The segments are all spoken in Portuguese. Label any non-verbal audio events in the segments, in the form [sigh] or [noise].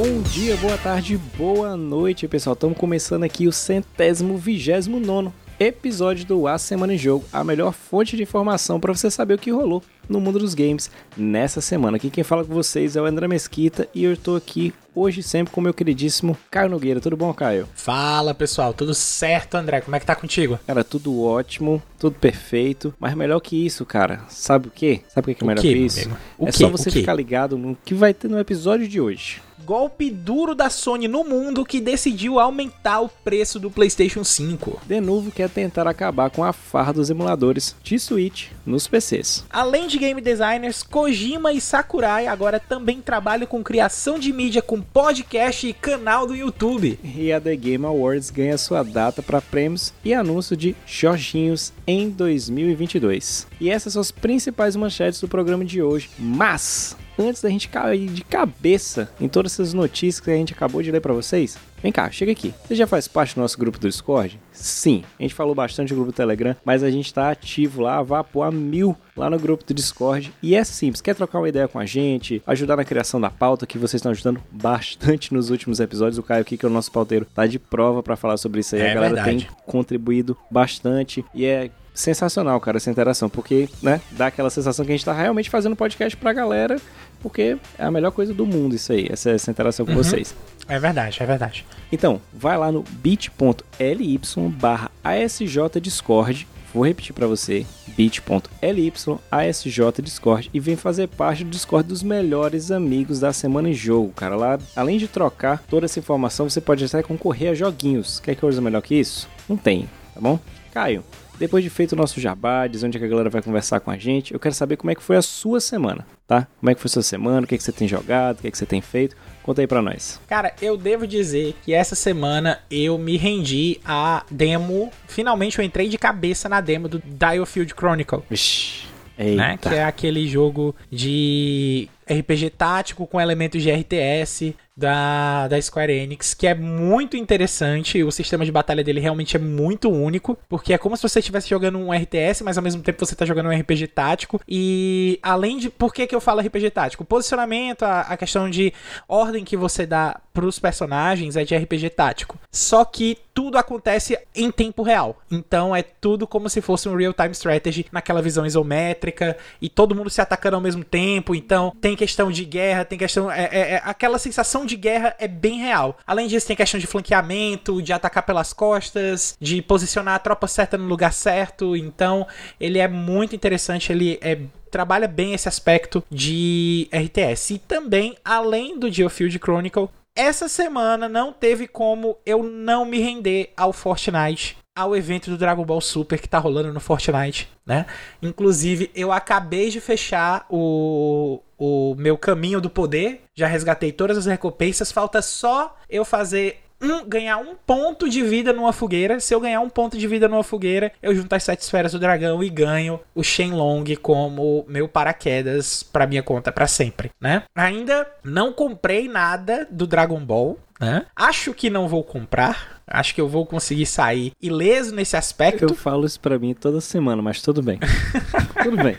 Bom dia, boa tarde, boa noite, pessoal. Estamos começando aqui o centésimo vigésimo nono episódio do A Semana em Jogo, a melhor fonte de informação para você saber o que rolou no mundo dos games nessa semana. Aqui quem fala com vocês é o André Mesquita e eu estou aqui hoje sempre com o meu queridíssimo Caio Nogueira. Tudo bom, Caio? Fala, pessoal. Tudo certo, André? Como é que tá contigo? Cara, tudo ótimo, tudo perfeito, mas melhor que isso, cara. Sabe o quê? Sabe o que é melhor que isso? é só você ficar ligado no que vai ter no episódio de hoje golpe duro da Sony no mundo que decidiu aumentar o preço do PlayStation 5. De novo, quer tentar acabar com a farra dos emuladores de Switch nos PCs. Além de game designers, Kojima e Sakurai agora também trabalham com criação de mídia com podcast e canal do YouTube. E a The Game Awards ganha sua data para prêmios e anúncio de Jorginhos em 2022. E essas são as principais manchetes do programa de hoje. Mas antes da gente cair de cabeça em todas essas notícias que a gente acabou de ler para vocês, vem cá, chega aqui. Você já faz parte do nosso grupo do Discord? Sim, a gente falou bastante do grupo do Telegram, mas a gente está ativo lá, a vapor a mil lá no grupo do Discord. E é simples, quer trocar uma ideia com a gente, ajudar na criação da pauta, que vocês estão ajudando bastante nos últimos episódios. O Caio aqui, que é o nosso pauteiro, tá de prova para falar sobre isso aí. É a galera verdade. tem contribuído bastante e é sensacional, cara, essa interação, porque, né, dá aquela sensação que a gente tá realmente fazendo podcast pra galera porque é a melhor coisa do mundo isso aí, essa, essa interação com uhum. vocês. É verdade, é verdade. Então, vai lá no bit.ly barra asjdiscord, vou repetir para você, bit.ly asjdiscord e vem fazer parte do Discord dos melhores amigos da Semana em Jogo, cara. Lá, além de trocar toda essa informação, você pode até concorrer a joguinhos. Quer coisa melhor que isso? Não tem, tá bom? Caio, depois de feito o nosso jabá, diz onde é a galera vai conversar com a gente, eu quero saber como é que foi a sua semana, tá? Como é que foi a sua semana, o que, é que você tem jogado, o que, é que você tem feito. Conta aí pra nós. Cara, eu devo dizer que essa semana eu me rendi a demo. Finalmente eu entrei de cabeça na demo do Diofield Chronicle. Vixe. Né? Que é aquele jogo de RPG tático com elementos de RTS da, da Square Enix, que é muito interessante. O sistema de batalha dele realmente é muito único, porque é como se você estivesse jogando um RTS, mas ao mesmo tempo você está jogando um RPG tático. E além de. Por que, que eu falo RPG tático? O posicionamento, a, a questão de ordem que você dá para os personagens é de RPG tático. Só que tudo acontece em tempo real. Então é tudo como se fosse um real-time strategy naquela visão isométrica e todo mundo se atacando ao mesmo tempo. Então tem questão de guerra, tem questão. É, é, é, aquela sensação de guerra é bem real. Além disso, tem questão de flanqueamento, de atacar pelas costas, de posicionar a tropa certa no lugar certo. Então, ele é muito interessante, ele é trabalha bem esse aspecto de RTS. E também, além do Geofield Chronicle, essa semana não teve como eu não me render ao Fortnite ao evento do Dragon Ball Super que tá rolando no Fortnite, né? Inclusive, eu acabei de fechar o, o meu caminho do poder, já resgatei todas as recompensas, falta só eu fazer um, ganhar um ponto de vida numa fogueira. Se eu ganhar um ponto de vida numa fogueira, eu junto as sete esferas do dragão e ganho o Shenlong como meu paraquedas para minha conta para sempre, né? Ainda não comprei nada do Dragon Ball, né? Acho que não vou comprar, Acho que eu vou conseguir sair ileso nesse aspecto. Eu falo isso para mim toda semana, mas tudo bem. [laughs] tudo bem.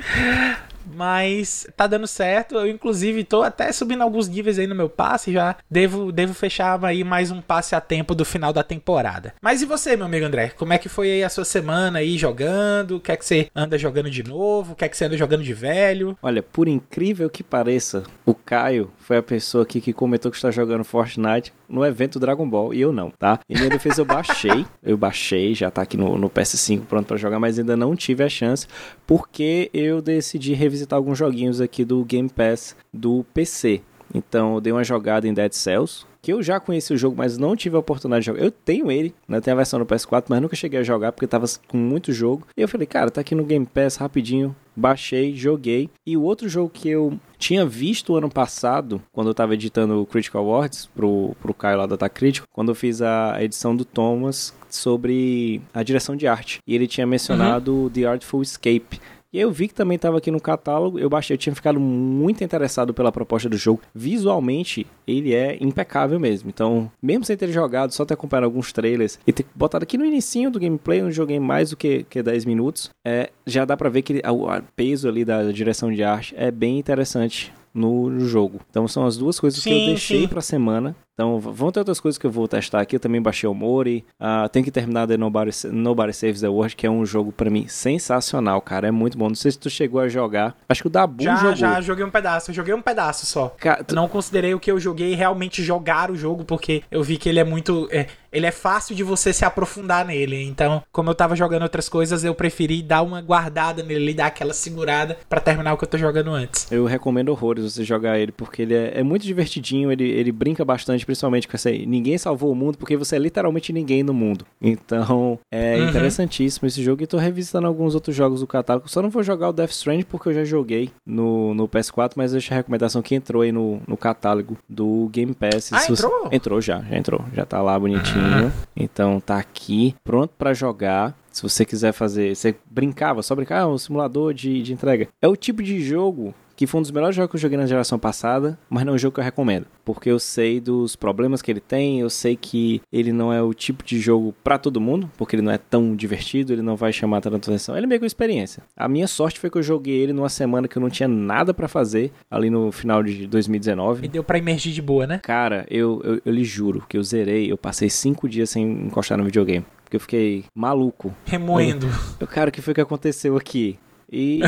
Mas tá dando certo. Eu, inclusive, tô até subindo alguns níveis aí no meu passe. Já devo, devo fechar aí mais um passe a tempo do final da temporada. Mas e você, meu amigo André? Como é que foi aí a sua semana aí jogando? O que é que você anda jogando de novo? O que é que você anda jogando de velho? Olha, por incrível que pareça, o Caio foi a pessoa aqui que comentou que está jogando Fortnite no evento Dragon Ball e eu não, tá? E minha defesa eu baixei, eu baixei, já tá aqui no, no PS5 pronto para jogar, mas ainda não tive a chance porque eu decidi revisitar alguns joguinhos aqui do Game Pass do PC. Então eu dei uma jogada em Dead Cells, que eu já conheci o jogo, mas não tive a oportunidade de jogar. Eu tenho ele, né? Tem a versão no PS4, mas nunca cheguei a jogar porque tava com muito jogo. E eu falei, cara, tá aqui no Game Pass rapidinho. Baixei, joguei. E o outro jogo que eu tinha visto ano passado, quando eu tava editando o Critical Awards pro, pro Caio lá da Tá Crítico, quando eu fiz a edição do Thomas sobre a direção de arte. E ele tinha mencionado uhum. The Artful Escape e eu vi que também estava aqui no catálogo, eu baixei, eu tinha ficado muito interessado pela proposta do jogo. Visualmente, ele é impecável mesmo. Então, mesmo sem ter jogado, só ter acompanhado alguns trailers e ter botado aqui no inicinho do gameplay, onde joguei mais do que, que 10 minutos, é, já dá pra ver que o peso ali da direção de arte é bem interessante no jogo. Então são as duas coisas Sim, que eu deixei sim. pra semana. Então vão ter outras coisas que eu vou testar aqui. Eu também baixei o Mori. Ah, tem que terminar The Nobody, Nobody Saves the World, que é um jogo pra mim sensacional, cara. É muito bom. Não sei se tu chegou a jogar. Acho que o Dabu Já, jogou. já joguei um pedaço. Eu joguei um pedaço só. Tu- Não considerei o que eu joguei realmente jogar o jogo, porque eu vi que ele é muito. é, ele é fácil de você se aprofundar nele. Então, como eu tava jogando outras coisas, eu preferi dar uma guardada nele, dar aquela segurada pra terminar o que eu tô jogando antes. Eu recomendo horrores você jogar ele, porque ele é, é muito divertidinho, ele, ele brinca bastante, principalmente com essa aí, ninguém salvou o mundo, porque você é literalmente ninguém no mundo. Então, é Uhum. interessantíssimo esse jogo, e tô revisitando alguns outros jogos do catálogo, só não vou jogar o Death Stranding, porque eu já joguei no, no PS4, mas deixa a recomendação que entrou aí no, no catálogo do Game Pass. Ah, entrou? Entrou já, já entrou, já tá lá bonitinho, [laughs] então tá aqui, pronto pra jogar. Se você quiser fazer, você brincava, só brincar, ah, um simulador de, de entrega. É o tipo de jogo que foi um dos melhores jogos que eu joguei na geração passada, mas não é um jogo que eu recomendo. Porque eu sei dos problemas que ele tem, eu sei que ele não é o tipo de jogo pra todo mundo, porque ele não é tão divertido, ele não vai chamar tanta atenção. Ele é meio que uma experiência. A minha sorte foi que eu joguei ele numa semana que eu não tinha nada pra fazer, ali no final de 2019. E deu pra imergir de boa, né? Cara, eu, eu, eu lhe juro que eu zerei, eu passei cinco dias sem encostar no videogame. Porque eu fiquei maluco. Remoendo. Eu, cara, o que foi que aconteceu aqui? E.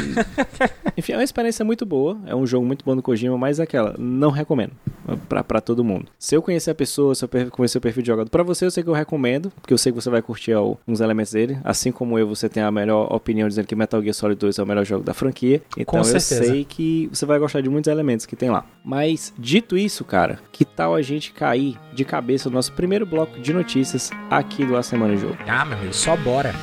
[laughs] Enfim, é uma experiência muito boa. É um jogo muito bom do Kojima, mas é aquela, não recomendo. Pra, pra todo mundo. Se eu conhecer a pessoa, se eu conhecer o perfil de jogador, pra você eu sei que eu recomendo, porque eu sei que você vai curtir ó, uns elementos dele. Assim como eu, você tem a melhor opinião dizendo que Metal Gear Solid 2 é o melhor jogo da franquia. Então eu sei que você vai gostar de muitos elementos que tem lá. Mas, dito isso, cara, que tal a gente cair de cabeça no nosso primeiro bloco de notícias aqui do A Semana Jogo? Ah, meu amigo, só bora.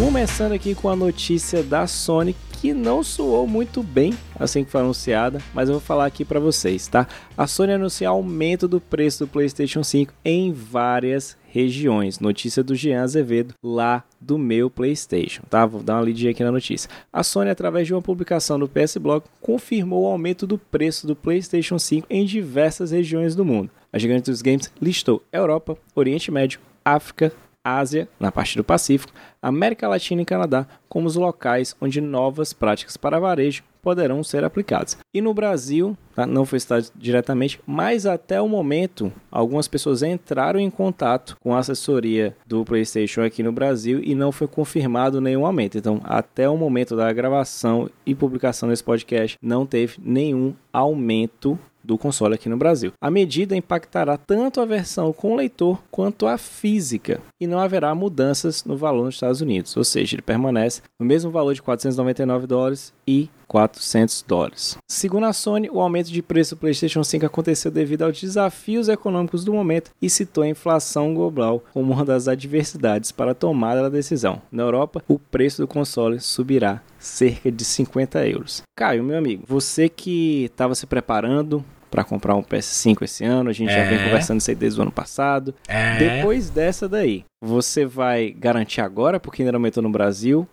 Começando aqui com a notícia da Sony que não soou muito bem assim que foi anunciada, mas eu vou falar aqui pra vocês, tá? A Sony anunciou aumento do preço do PlayStation 5 em várias regiões. Notícia do Jean Azevedo lá do meu PlayStation, tá? Vou dar uma lidinha aqui na notícia. A Sony, através de uma publicação no PS Blog, confirmou o aumento do preço do PlayStation 5 em diversas regiões do mundo. A gigante dos games listou Europa, Oriente Médio, África, Ásia, na parte do Pacífico, América Latina e Canadá como os locais onde novas práticas para varejo poderão ser aplicadas. E no Brasil, tá? não foi citado diretamente, mas até o momento, algumas pessoas entraram em contato com a assessoria do PlayStation aqui no Brasil e não foi confirmado nenhum aumento. Então, até o momento da gravação e publicação desse podcast, não teve nenhum aumento do console aqui no Brasil. A medida impactará tanto a versão com leitor quanto a física e não haverá mudanças no valor nos Estados Unidos, ou seja, ele permanece no mesmo valor de 499 dólares e 400 dólares. Segundo a Sony, o aumento de preço do PlayStation 5 aconteceu devido aos desafios econômicos do momento e citou a inflação global como uma das adversidades para a tomada da decisão. Na Europa, o preço do console subirá cerca de 50 euros. Caio, meu amigo, você que estava se preparando para comprar um PS5 esse ano, a gente já vem É. conversando isso aí desde o ano passado. É. Depois dessa daí, você vai garantir agora, porque ainda não aumentou no Brasil?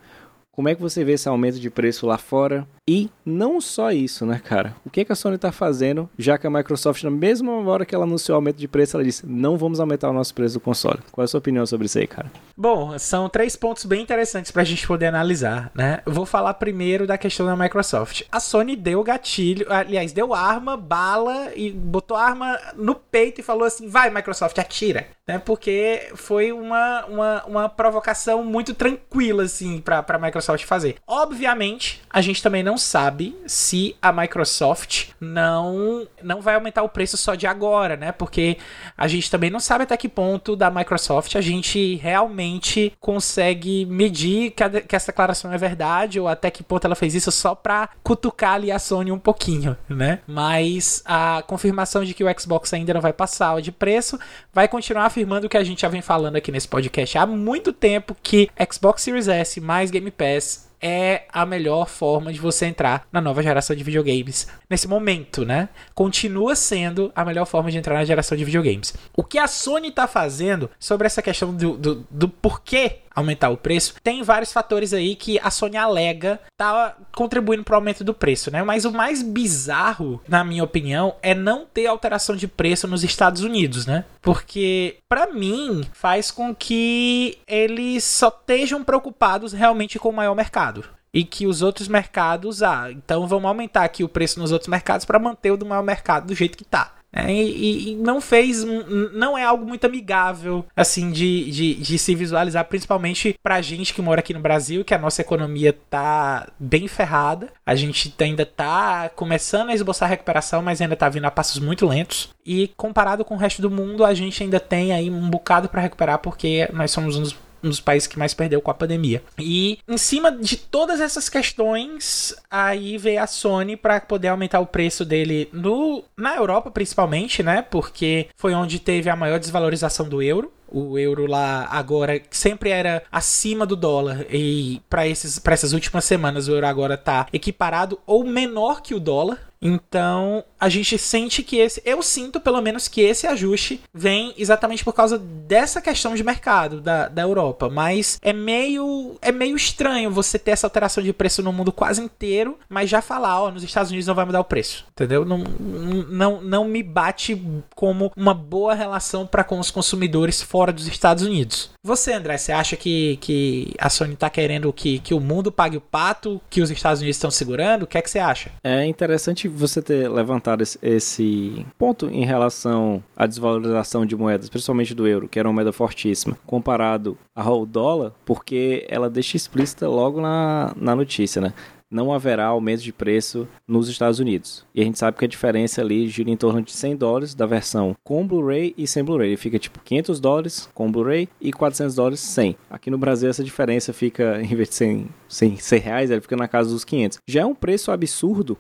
Como é que você vê esse aumento de preço lá fora? E não só isso, né, cara? O que, que a Sony tá fazendo, já que a Microsoft, na mesma hora que ela anunciou o aumento de preço, ela disse: não vamos aumentar o nosso preço do console. Qual é a sua opinião sobre isso aí, cara? Bom, são três pontos bem interessantes pra gente poder analisar, né? Vou falar primeiro da questão da Microsoft. A Sony deu gatilho, aliás, deu arma, bala e botou a arma no peito e falou assim: vai, Microsoft, atira. Né? Porque foi uma, uma, uma provocação muito tranquila, assim, pra, pra Microsoft fazer. Obviamente, a gente também não sabe se a Microsoft não, não vai aumentar o preço só de agora, né? Porque a gente também não sabe até que ponto da Microsoft a gente realmente consegue medir que, a- que essa declaração é verdade ou até que ponto ela fez isso só pra cutucar ali a Sony um pouquinho, né? Mas a confirmação de que o Xbox ainda não vai passar de preço vai continuar afirmando o que a gente já vem falando aqui nesse podcast há muito tempo que Xbox Series S mais Game Pass é a melhor forma de você entrar na nova geração de videogames nesse momento, né? Continua sendo a melhor forma de entrar na geração de videogames. O que a Sony tá fazendo sobre essa questão do, do, do porquê aumentar o preço, tem vários fatores aí que a Sony alega tá contribuindo para o aumento do preço, né? Mas o mais bizarro, na minha opinião, é não ter alteração de preço nos Estados Unidos, né? Porque para mim faz com que eles só estejam preocupados realmente com o maior mercado e que os outros mercados, ah, então vamos aumentar aqui o preço nos outros mercados para manter o do maior mercado do jeito que tá. É, e, e, não fez, não é algo muito amigável, assim, de, de, de se visualizar, principalmente pra gente que mora aqui no Brasil, que a nossa economia tá bem ferrada. A gente ainda tá começando a esboçar a recuperação, mas ainda tá vindo a passos muito lentos. E comparado com o resto do mundo, a gente ainda tem aí um bocado para recuperar, porque nós somos um dos um dos países que mais perdeu com a pandemia. E em cima de todas essas questões, aí veio a Sony para poder aumentar o preço dele no na Europa principalmente, né? Porque foi onde teve a maior desvalorização do euro. O euro lá agora sempre era acima do dólar e para esses para essas últimas semanas o euro agora tá equiparado ou menor que o dólar. Então, a gente sente que esse. Eu sinto, pelo menos, que esse ajuste vem exatamente por causa dessa questão de mercado da, da Europa. Mas é meio. É meio estranho você ter essa alteração de preço no mundo quase inteiro, mas já falar, ó, nos Estados Unidos não vai mudar o preço. Entendeu? Não, não, não me bate como uma boa relação para com os consumidores fora dos Estados Unidos. Você, André, você acha que, que a Sony tá querendo que, que o mundo pague o pato, que os Estados Unidos estão segurando? O que é que você acha? É interessante você ter levantado esse ponto em relação à desvalorização de moedas, principalmente do euro, que era uma moeda fortíssima, comparado ao dólar, porque ela deixa explícita logo na, na notícia, né? Não haverá aumento de preço nos Estados Unidos. E a gente sabe que a diferença ali gira em torno de 100 dólares da versão com Blu-ray e sem Blu-ray. Ele fica tipo 500 dólares com Blu-ray e 400 dólares sem. Aqui no Brasil essa diferença fica, [laughs] em vez de 100, 100, 100 reais, ele fica na casa dos 500. Já é um preço absurdo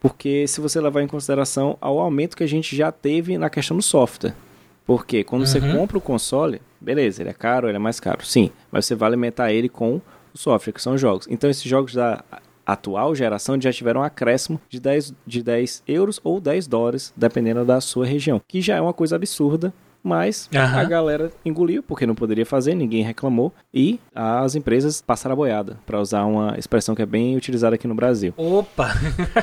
porque se você levar em consideração ao aumento que a gente já teve na questão do software. Porque quando uhum. você compra o console, beleza, ele é caro, ele é mais caro, sim, mas você vai alimentar ele com o software, que são jogos. Então esses jogos da atual geração já tiveram um acréscimo de 10, de 10 euros ou 10 dólares, dependendo da sua região, que já é uma coisa absurda mas uhum. a galera engoliu porque não poderia fazer, ninguém reclamou e as empresas passaram a boiada, para usar uma expressão que é bem utilizada aqui no Brasil. Opa!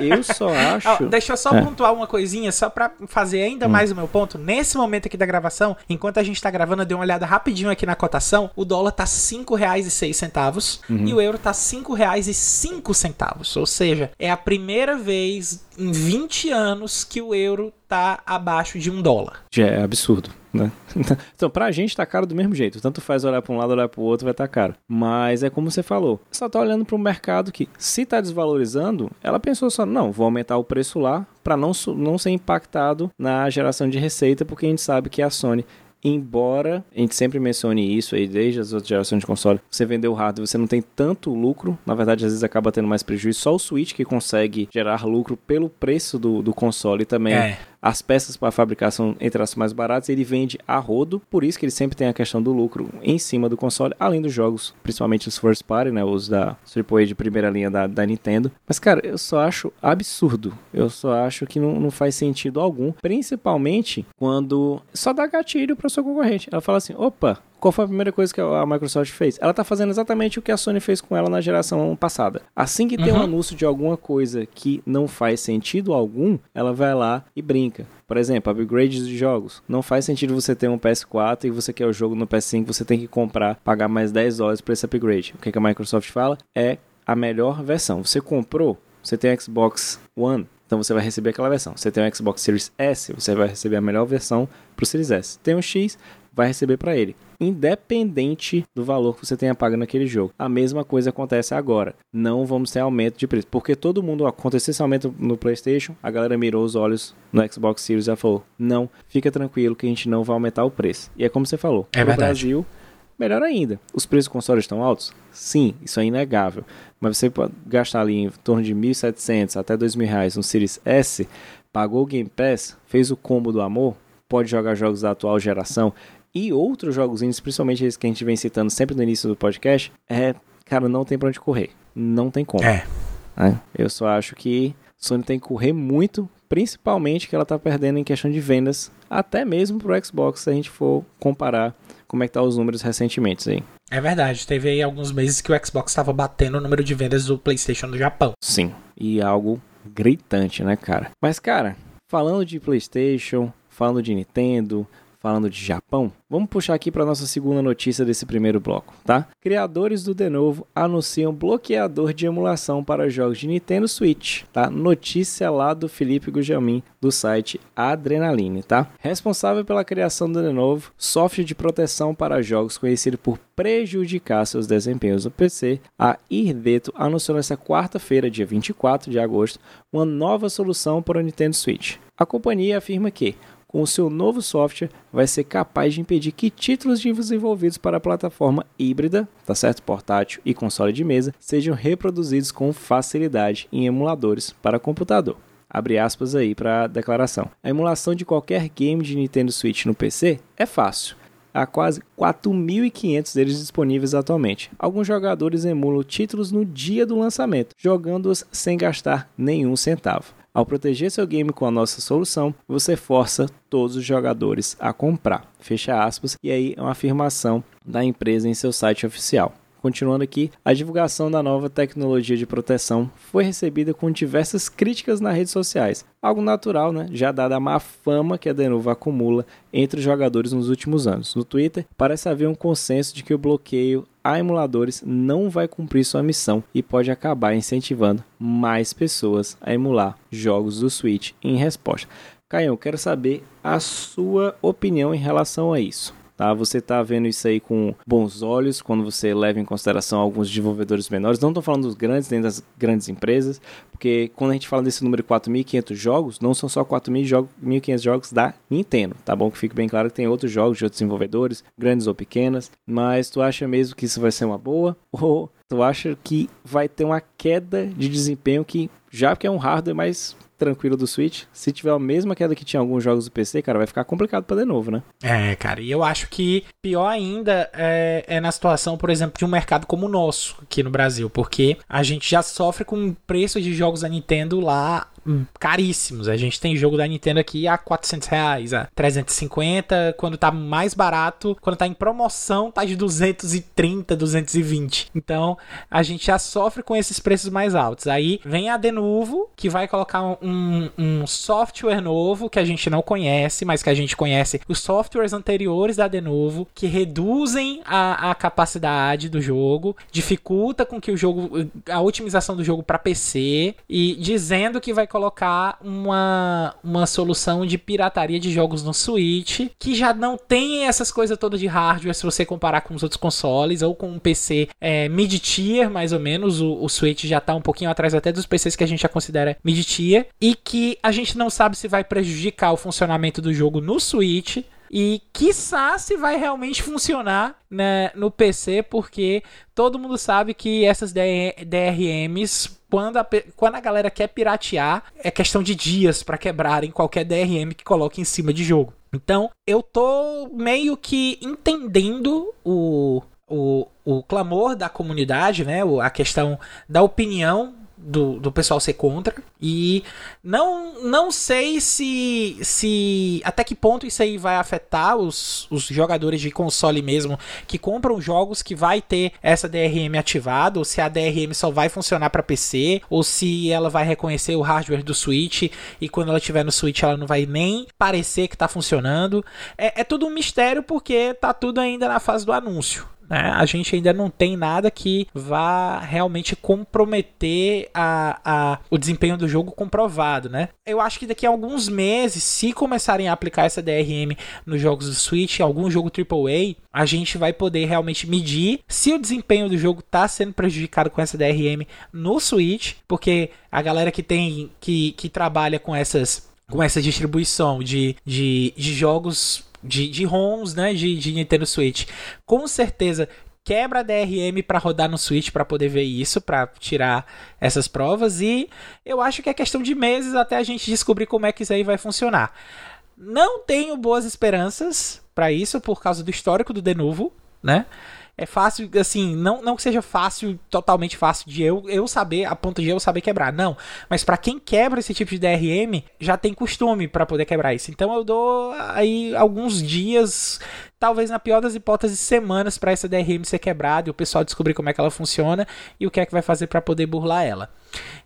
Eu só [laughs] acho. Oh, deixa eu só é. pontuar uma coisinha, só para fazer ainda hum. mais o meu ponto. Nesse momento aqui da gravação, enquanto a gente tá gravando, eu dei uma olhada rapidinho aqui na cotação. O dólar tá R$ 5,06 uhum. e o euro tá R$ 5,05. Ou seja, é a primeira vez em 20 anos que o euro tá abaixo de um dólar. Já é absurdo, né? [laughs] Então, pra gente tá caro do mesmo jeito. Tanto faz olhar pra um lado, olhar pro outro, vai estar tá caro. Mas é como você falou. Só tá olhando para um mercado que, se tá desvalorizando, ela pensou só, não, vou aumentar o preço lá para não, não ser impactado na geração de receita, porque a gente sabe que a Sony embora a gente sempre mencione isso aí desde as outras gerações de console, você vendeu o hardware, você não tem tanto lucro, na verdade às vezes acaba tendo mais prejuízo, só o Switch que consegue gerar lucro pelo preço do, do console também. É as peças para fabricar são entre as mais baratas, ele vende a rodo, por isso que ele sempre tem a questão do lucro em cima do console, além dos jogos, principalmente os first party, né, os da AAA de primeira linha da, da Nintendo. Mas cara, eu só acho absurdo. Eu só acho que não, não faz sentido algum, principalmente quando só dá gatilho para sua concorrente. Ela fala assim: "Opa, qual foi a primeira coisa que a Microsoft fez? Ela está fazendo exatamente o que a Sony fez com ela na geração passada. Assim que tem uhum. um anúncio de alguma coisa que não faz sentido algum, ela vai lá e brinca. Por exemplo, upgrades de jogos. Não faz sentido você ter um PS4 e você quer o jogo no PS5, você tem que comprar, pagar mais 10 dólares por esse upgrade. O que, que a Microsoft fala? É a melhor versão. Você comprou, você tem Xbox One, então você vai receber aquela versão. Você tem o Xbox Series S, você vai receber a melhor versão para o Series S. Tem o X, vai receber para ele, independente do valor que você tenha pago naquele jogo. A mesma coisa acontece agora. Não vamos ter aumento de preço, porque todo mundo aconteceu esse aumento no PlayStation, a galera mirou os olhos no Xbox Series e falou: "Não, fica tranquilo que a gente não vai aumentar o preço". E é como você falou, é no verdade. Brasil Melhor ainda, os preços do console estão altos? Sim, isso é inegável. Mas você pode gastar ali em torno de 1.700 até 2.000 reais no Series S, pagou o Game Pass, fez o combo do amor, pode jogar jogos da atual geração e outros jogos, principalmente esses que a gente vem citando sempre no início do podcast, é, cara, não tem pra onde correr. Não tem como. É. é. Eu só acho que Sony tem que correr muito, principalmente que ela tá perdendo em questão de vendas, até mesmo pro Xbox, se a gente for comparar como é que tá os números recentemente aí. É verdade, teve aí alguns meses que o Xbox estava batendo o número de vendas do PlayStation no Japão. Sim, e algo gritante, né, cara? Mas, cara, falando de PlayStation, falando de Nintendo, falando de Japão, vamos puxar aqui para nossa segunda notícia desse primeiro bloco, tá? Criadores do Denovo anunciam bloqueador de emulação para jogos de Nintendo Switch, tá? Notícia lá do Felipe Gujamin do site Adrenaline, tá? Responsável pela criação do Denovo, software de proteção para jogos conhecido por prejudicar seus desempenhos no PC, a Irdeto anunciou nesta quarta-feira, dia 24 de agosto, uma nova solução para o Nintendo Switch. A companhia afirma que com o seu novo software, vai ser capaz de impedir que títulos desenvolvidos para a plataforma híbrida, tá certo, portátil e console de mesa, sejam reproduzidos com facilidade em emuladores para computador. Abre aspas aí para a declaração. A emulação de qualquer game de Nintendo Switch no PC é fácil. Há quase 4.500 deles disponíveis atualmente. Alguns jogadores emulam títulos no dia do lançamento, jogando-os sem gastar nenhum centavo. Ao proteger seu game com a nossa solução, você força todos os jogadores a comprar. Fecha aspas. E aí é uma afirmação da empresa em seu site oficial. Continuando aqui, a divulgação da nova tecnologia de proteção foi recebida com diversas críticas nas redes sociais. Algo natural, né? Já dada a má fama que a Denuvo acumula entre os jogadores nos últimos anos. No Twitter, parece haver um consenso de que o bloqueio a emuladores não vai cumprir sua missão e pode acabar incentivando mais pessoas a emular jogos do Switch em resposta. Caio, quero saber a sua opinião em relação a isso. Tá? Você está vendo isso aí com bons olhos quando você leva em consideração alguns desenvolvedores menores. Não estou falando dos grandes, nem das grandes empresas, porque quando a gente fala desse número de 4.500 jogos, não são só 4.500 jogos da Nintendo, tá bom? Que fique bem claro que tem outros jogos de outros desenvolvedores, grandes ou pequenas. Mas tu acha mesmo que isso vai ser uma boa? [laughs] Ou tu acha que vai ter uma queda de desempenho que, já que é um hardware mais tranquilo do Switch. Se tiver a mesma queda que tinha alguns jogos do PC, cara, vai ficar complicado para de novo, né? É, cara, e eu acho que pior ainda é, é, na situação, por exemplo, de um mercado como o nosso aqui no Brasil, porque a gente já sofre com preços de jogos da Nintendo lá caríssimos. A gente tem jogo da Nintendo aqui a 400 reais, a 350, quando tá mais barato, quando tá em promoção, tá de 230, 220. Então, a gente já sofre com esses preços mais altos. Aí vem a Denuvo, que vai colocar um, um software novo que a gente não conhece, mas que a gente conhece os softwares anteriores da Denuvo, que reduzem a, a capacidade do jogo, dificulta com que o jogo, a otimização do jogo para PC e dizendo que vai colocar uma, uma solução de pirataria de jogos no Switch, que já não tem essas coisas todas de hardware se você comparar com os outros consoles, ou com um PC é, mid-tier, mais ou menos. O, o Switch já tá um pouquinho atrás até dos PCs que a gente já considera mid-tier, e que a gente não sabe se vai prejudicar o funcionamento do jogo no Switch e quiçá se vai realmente [laughs] funcionar né, no PC, porque todo mundo sabe que essas DRMs, quando a, quando a galera quer piratear, é questão de dias para quebrarem qualquer DRM que coloque em cima de jogo. Então, eu tô meio que entendendo o, o, o clamor da comunidade, né? A questão da opinião do, do pessoal ser contra. E não, não sei se, se até que ponto isso aí vai afetar os, os jogadores de console mesmo que compram jogos que vai ter essa DRM ativada, ou se a DRM só vai funcionar para PC, ou se ela vai reconhecer o hardware do Switch e quando ela estiver no Switch ela não vai nem parecer que está funcionando. É, é tudo um mistério porque tá tudo ainda na fase do anúncio. Né? A gente ainda não tem nada que vá realmente comprometer a, a, o desempenho do jogo comprovado, né? Eu acho que daqui a alguns meses, se começarem a aplicar essa DRM nos jogos do Switch, algum jogo AAA, a gente vai poder realmente medir se o desempenho do jogo está sendo prejudicado com essa DRM no Switch, porque a galera que tem que, que trabalha com essas com essa distribuição de, de, de jogos de, de ROMs, né, de, de Nintendo Switch. Com certeza quebra a DRM para rodar no Switch para poder ver isso, para tirar essas provas e eu acho que é questão de meses até a gente descobrir como é que isso aí vai funcionar. Não tenho boas esperanças para isso por causa do histórico do Denuvo, né? É fácil, assim, não, não que seja fácil, totalmente fácil de eu, eu saber, a ponto de eu saber quebrar, não. Mas para quem quebra esse tipo de DRM, já tem costume para poder quebrar isso. Então eu dou aí alguns dias, talvez na pior das hipóteses, semanas para essa DRM ser quebrada e o pessoal descobrir como é que ela funciona e o que é que vai fazer para poder burlar ela.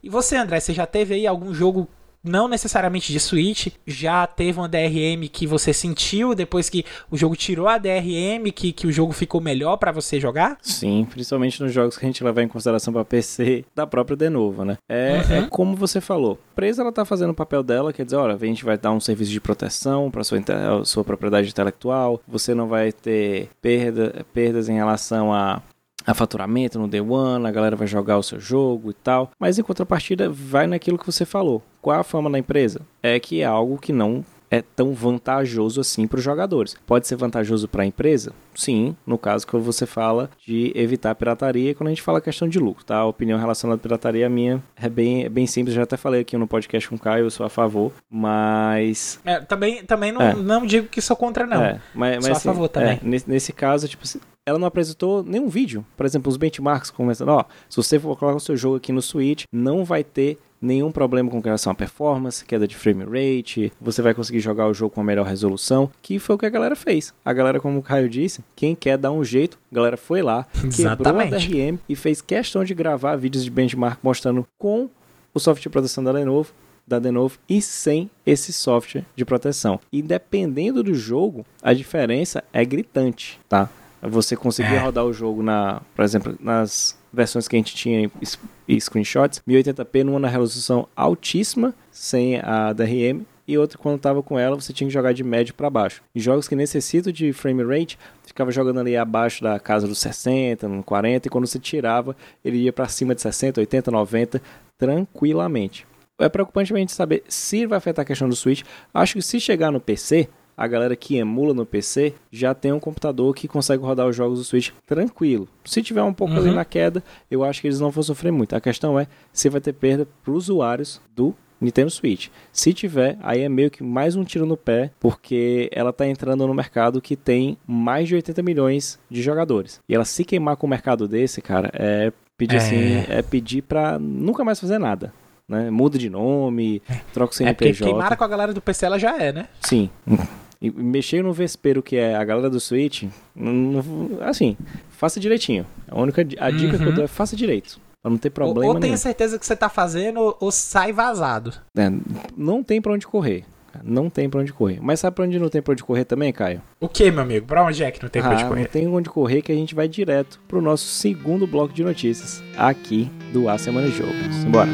E você, André, você já teve aí algum jogo não necessariamente de Switch, já teve uma DRM que você sentiu depois que o jogo tirou a DRM, que, que o jogo ficou melhor para você jogar? Sim, principalmente nos jogos que a gente levar em consideração para PC da própria Denuvo, né? É, uhum. é, como você falou, a empresa ela tá fazendo o papel dela, quer dizer, olha, a gente vai dar um serviço de proteção para sua, sua propriedade intelectual, você não vai ter perda, perdas em relação a a faturamento no Day One, a galera vai jogar o seu jogo e tal. Mas em contrapartida, vai naquilo que você falou. Qual a fama da empresa? É que é algo que não é tão vantajoso assim para os jogadores. Pode ser vantajoso para a empresa? Sim, no caso que você fala de evitar pirataria, quando a gente fala questão de lucro, tá? A opinião relacionada à pirataria minha é bem, é bem simples, já até falei aqui no podcast com o Caio, eu sou a favor, mas... É, também também não, é. não digo que sou contra, não. É, mas, mas, sou assim, a favor também. É, nesse, nesse caso, tipo, ela não apresentou nenhum vídeo. Por exemplo, os benchmarks começando, ó, se você for colocar o seu jogo aqui no Switch, não vai ter nenhum problema com relação à performance, queda de frame rate, você vai conseguir jogar o jogo com a melhor resolução, que foi o que a galera fez. A galera, como o Caio disse, quem quer dar um jeito, a galera foi lá, Exatamente. [laughs] quebrou a DRM e fez questão de gravar vídeos de benchmark mostrando com o software de produção da Lenovo da Lenovo e sem esse software de proteção. E dependendo do jogo, a diferença é gritante, tá? Você conseguir é. rodar o jogo na, por exemplo, nas versões que a gente tinha em screenshots, 1080p numa resolução altíssima, sem a DRM, e outra quando estava com ela, você tinha que jogar de médio para baixo. Em jogos que necessitam de frame rate, ficava jogando ali abaixo da casa dos 60, no 40, e quando você tirava, ele ia para cima de 60, 80, 90 tranquilamente. É preocupante a gente saber se vai afetar a questão do Switch. Acho que se chegar no PC, a galera que emula no PC já tem um computador que consegue rodar os jogos do Switch tranquilo. Se tiver um pouco uhum. ali na queda, eu acho que eles não vão sofrer muito. A questão é se vai ter perda para os usuários do Nintendo Switch. Se tiver, aí é meio que mais um tiro no pé, porque ela está entrando no mercado que tem mais de 80 milhões de jogadores. E ela se queimar com um mercado desse, cara, é pedir é. assim, é pedir para nunca mais fazer nada. Né? Muda de nome, é. troca o CNPJ. É porque queimara com a galera do PC ela já é, né? Sim. E mexer no Vespero, que é a galera do Switch, assim, faça direitinho. A única a dica uhum. que eu uhum. dou é faça direito. Pra não ter problema. Ou, ou tenha certeza que você tá fazendo, ou sai vazado. É, não tem pra onde correr. Não tem pra onde correr. Mas sabe pra onde não tem pra onde correr também, Caio? O que, meu amigo? Pra onde é que não tem ah, pra onde ah, correr? Não tem onde correr que a gente vai direto pro nosso segundo bloco de notícias aqui do A Semana de Jogo. Simbora.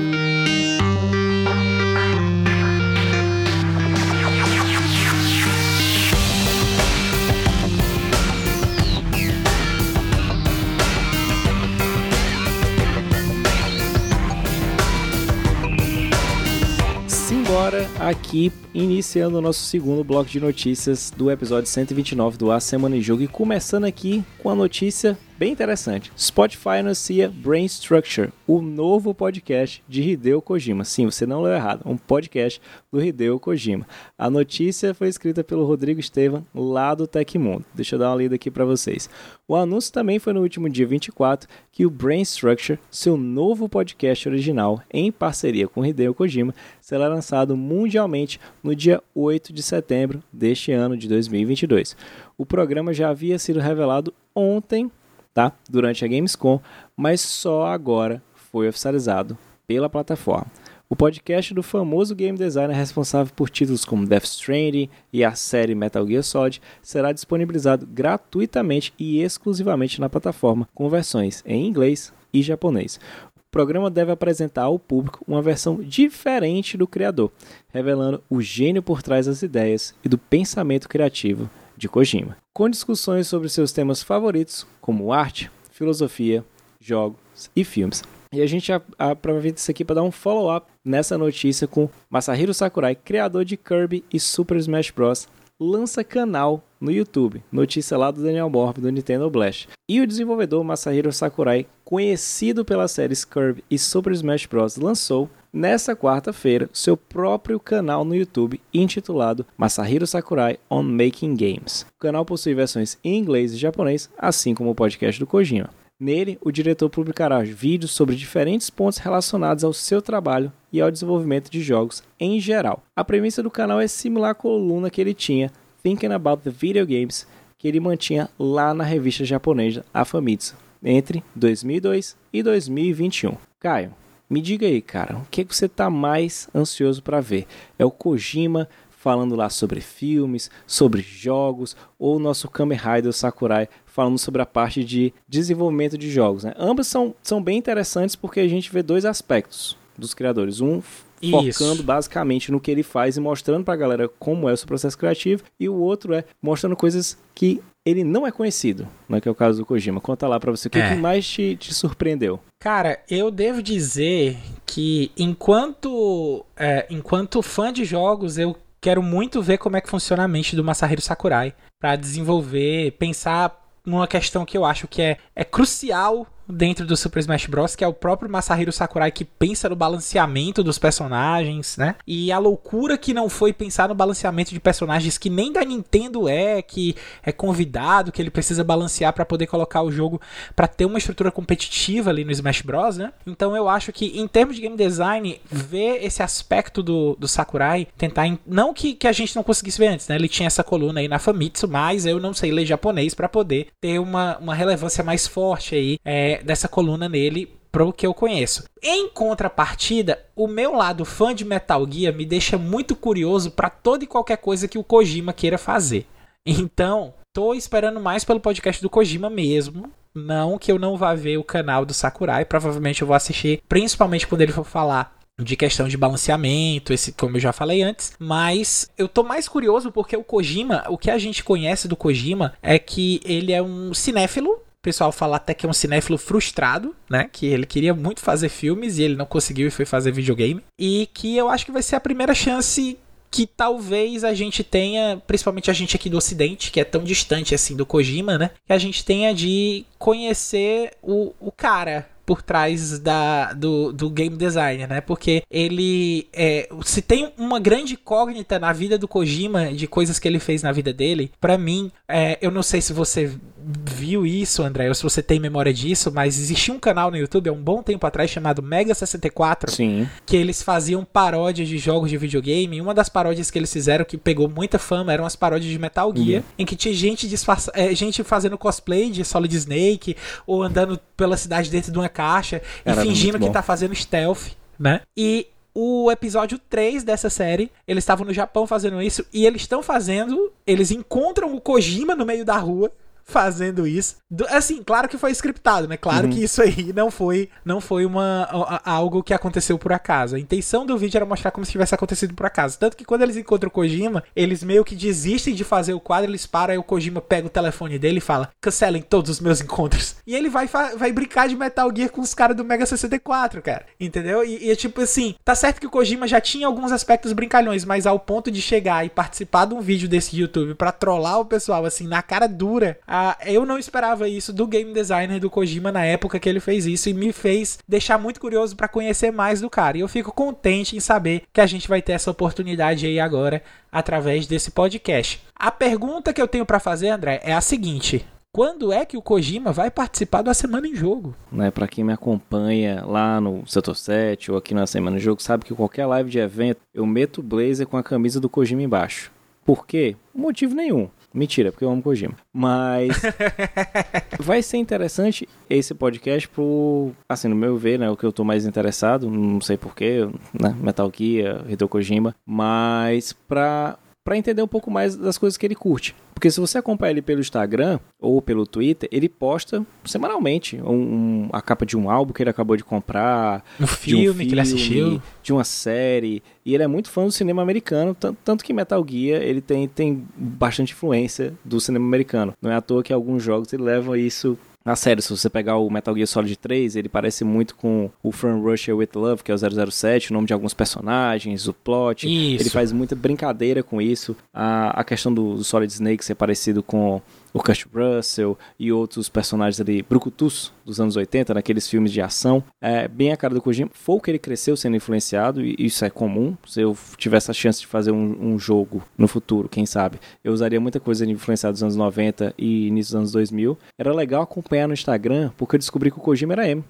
Agora aqui iniciando o nosso segundo bloco de notícias do episódio 129 do A Semana em Jogo. E começando aqui com a notícia bem interessante. Spotify anuncia Brain Structure, o novo podcast de Hideo Kojima. Sim, você não leu errado, um podcast do Hideo Kojima. A notícia foi escrita pelo Rodrigo Estevam, lá do Tecmundo. Deixa eu dar uma lida aqui para vocês. O anúncio também foi no último dia 24 que o Brain Structure, seu novo podcast original em parceria com Hideo Kojima, será lançado mundialmente no dia 8 de setembro deste ano de 2022. O programa já havia sido revelado ontem tá? Durante a Gamescom, mas só agora foi oficializado pela plataforma. O podcast do famoso game designer responsável por títulos como Death Stranding e a série Metal Gear Solid será disponibilizado gratuitamente e exclusivamente na plataforma, com versões em inglês e japonês. O programa deve apresentar ao público uma versão diferente do criador, revelando o gênio por trás das ideias e do pensamento criativo de Kojima, com discussões sobre seus temas favoritos, como arte, filosofia, jogos e filmes. E a gente aproveita isso aqui para dar um follow-up nessa notícia com Masahiro Sakurai, criador de Kirby e Super Smash Bros., lança canal no YouTube. Notícia lá do Daniel Morb do Nintendo Blast. E o desenvolvedor Masahiro Sakurai, conhecido pelas séries Kirby e Super Smash Bros., lançou nessa quarta-feira seu próprio canal no YouTube intitulado Masahiro Sakurai on Making Games. O canal possui versões em inglês e japonês, assim como o podcast do Kojima. Nele, o diretor publicará vídeos sobre diferentes pontos relacionados ao seu trabalho e ao desenvolvimento de jogos em geral. A premissa do canal é similar à coluna que ele tinha, Thinking About the Video Games, que ele mantinha lá na revista japonesa A Famitsu, entre 2002 e 2021. Caio, me diga aí, cara, o que, que você está mais ansioso para ver? É o Kojima falando lá sobre filmes, sobre jogos, ou o nosso Kamen Rider Sakurai falando sobre a parte de desenvolvimento de jogos. Né? Ambas são, são bem interessantes porque a gente vê dois aspectos dos criadores. Um Isso. focando basicamente no que ele faz e mostrando para a galera como é o seu processo criativo, e o outro é mostrando coisas que ele não é conhecido, né, que é o caso do Kojima. Conta lá para você o que, é. que mais te, te, surpreendeu. Cara, eu devo dizer que enquanto é, enquanto fã de jogos, eu quero muito ver como é que funciona a mente do Masahiro Sakurai para desenvolver, pensar numa questão que eu acho que é, é crucial dentro do Super Smash Bros, que é o próprio Masahiro Sakurai que pensa no balanceamento dos personagens, né? E a loucura que não foi pensar no balanceamento de personagens que nem da Nintendo é, que é convidado, que ele precisa balancear para poder colocar o jogo para ter uma estrutura competitiva ali no Smash Bros, né? Então eu acho que em termos de game design, ver esse aspecto do, do Sakurai, tentar não que, que a gente não conseguisse ver antes, né? Ele tinha essa coluna aí na Famitsu, mas eu não sei ler japonês para poder ter uma, uma relevância mais forte aí é, dessa coluna nele pro que eu conheço. Em contrapartida, o meu lado fã de Metal Gear me deixa muito curioso para toda e qualquer coisa que o Kojima queira fazer. Então, tô esperando mais pelo podcast do Kojima mesmo. Não que eu não vá ver o canal do Sakurai, provavelmente eu vou assistir, principalmente quando ele for falar de questão de balanceamento, esse como eu já falei antes, mas eu tô mais curioso porque o Kojima, o que a gente conhece do Kojima é que ele é um cinéfilo pessoal fala até que é um cinéfilo frustrado, né? Que ele queria muito fazer filmes e ele não conseguiu e foi fazer videogame. E que eu acho que vai ser a primeira chance que talvez a gente tenha, principalmente a gente aqui do Ocidente, que é tão distante assim do Kojima, né? Que a gente tenha de conhecer o, o cara, por trás da, do, do game design, né? Porque ele. É, se tem uma grande incógnita na vida do Kojima, de coisas que ele fez na vida dele, para mim, é, eu não sei se você viu isso, André, ou se você tem memória disso, mas existia um canal no YouTube há um bom tempo atrás chamado Mega 64, Sim. que eles faziam paródias de jogos de videogame. E uma das paródias que eles fizeram que pegou muita fama eram as paródias de Metal Gear, uhum. em que tinha gente, disfarça, é, gente fazendo cosplay de Solid Snake ou andando pela cidade dentro de uma caixa Era e fingindo que tá fazendo stealth, né? E o episódio 3 dessa série, eles estavam no Japão fazendo isso e eles estão fazendo, eles encontram o Kojima no meio da rua fazendo isso. Assim, claro que foi scriptado, né? Claro uhum. que isso aí não foi, não foi uma, algo que aconteceu por acaso. A intenção do vídeo era mostrar como se tivesse acontecido por acaso. Tanto que quando eles encontram o Kojima, eles meio que desistem de fazer o quadro, eles param, aí o Kojima pega o telefone dele e fala: cancelem todos os meus encontros. E ele vai, vai brincar de Metal Gear com os caras do Mega 64, cara. Entendeu? E, e é tipo assim, tá certo que o Kojima já tinha alguns aspectos brincalhões, mas ao ponto de chegar e participar de um vídeo desse YouTube para trollar o pessoal, assim, na cara dura, a, eu não esperava isso do game designer do Kojima na época que ele fez isso e me fez deixar muito curioso para conhecer mais do cara. E eu fico contente em saber que a gente vai ter essa oportunidade aí agora através desse podcast. A pergunta que eu tenho para fazer, André, é a seguinte: quando é que o Kojima vai participar da Semana em Jogo? Né, para quem me acompanha lá no Setor 7 ou aqui na Semana em Jogo, sabe que qualquer live de evento eu meto o blazer com a camisa do Kojima embaixo. Por quê? Motivo nenhum. Mentira, porque eu amo Kojima. Mas [laughs] vai ser interessante esse podcast por, assim, no meu ver, né, o que eu tô mais interessado, não sei porquê, né, Metal Gear, Hideo Kojima, mas pra para entender um pouco mais das coisas que ele curte. Porque se você acompanha ele pelo Instagram ou pelo Twitter, ele posta semanalmente um, um, a capa de um álbum que ele acabou de comprar, um filme, um filme que ele assistiu, de uma série. E ele é muito fã do cinema americano, tanto que Metal Gear ele tem, tem bastante influência do cinema americano. Não é à toa que alguns jogos ele levam isso na série, se você pegar o Metal Gear Solid 3, ele parece muito com o From Russia With Love, que é o 007, o nome de alguns personagens, o plot. Isso. Ele faz muita brincadeira com isso. A, a questão do, do Solid Snake ser parecido com o Kurt Russell e outros personagens ali, brucutus dos anos 80, naqueles filmes de ação. É bem a cara do Kojima. Foi que ele cresceu sendo influenciado, e isso é comum. Se eu tivesse a chance de fazer um, um jogo no futuro, quem sabe, eu usaria muita coisa influenciada dos anos 90 e início dos anos 2000. Era legal acompanhar no Instagram, porque eu descobri que o Kojima era emo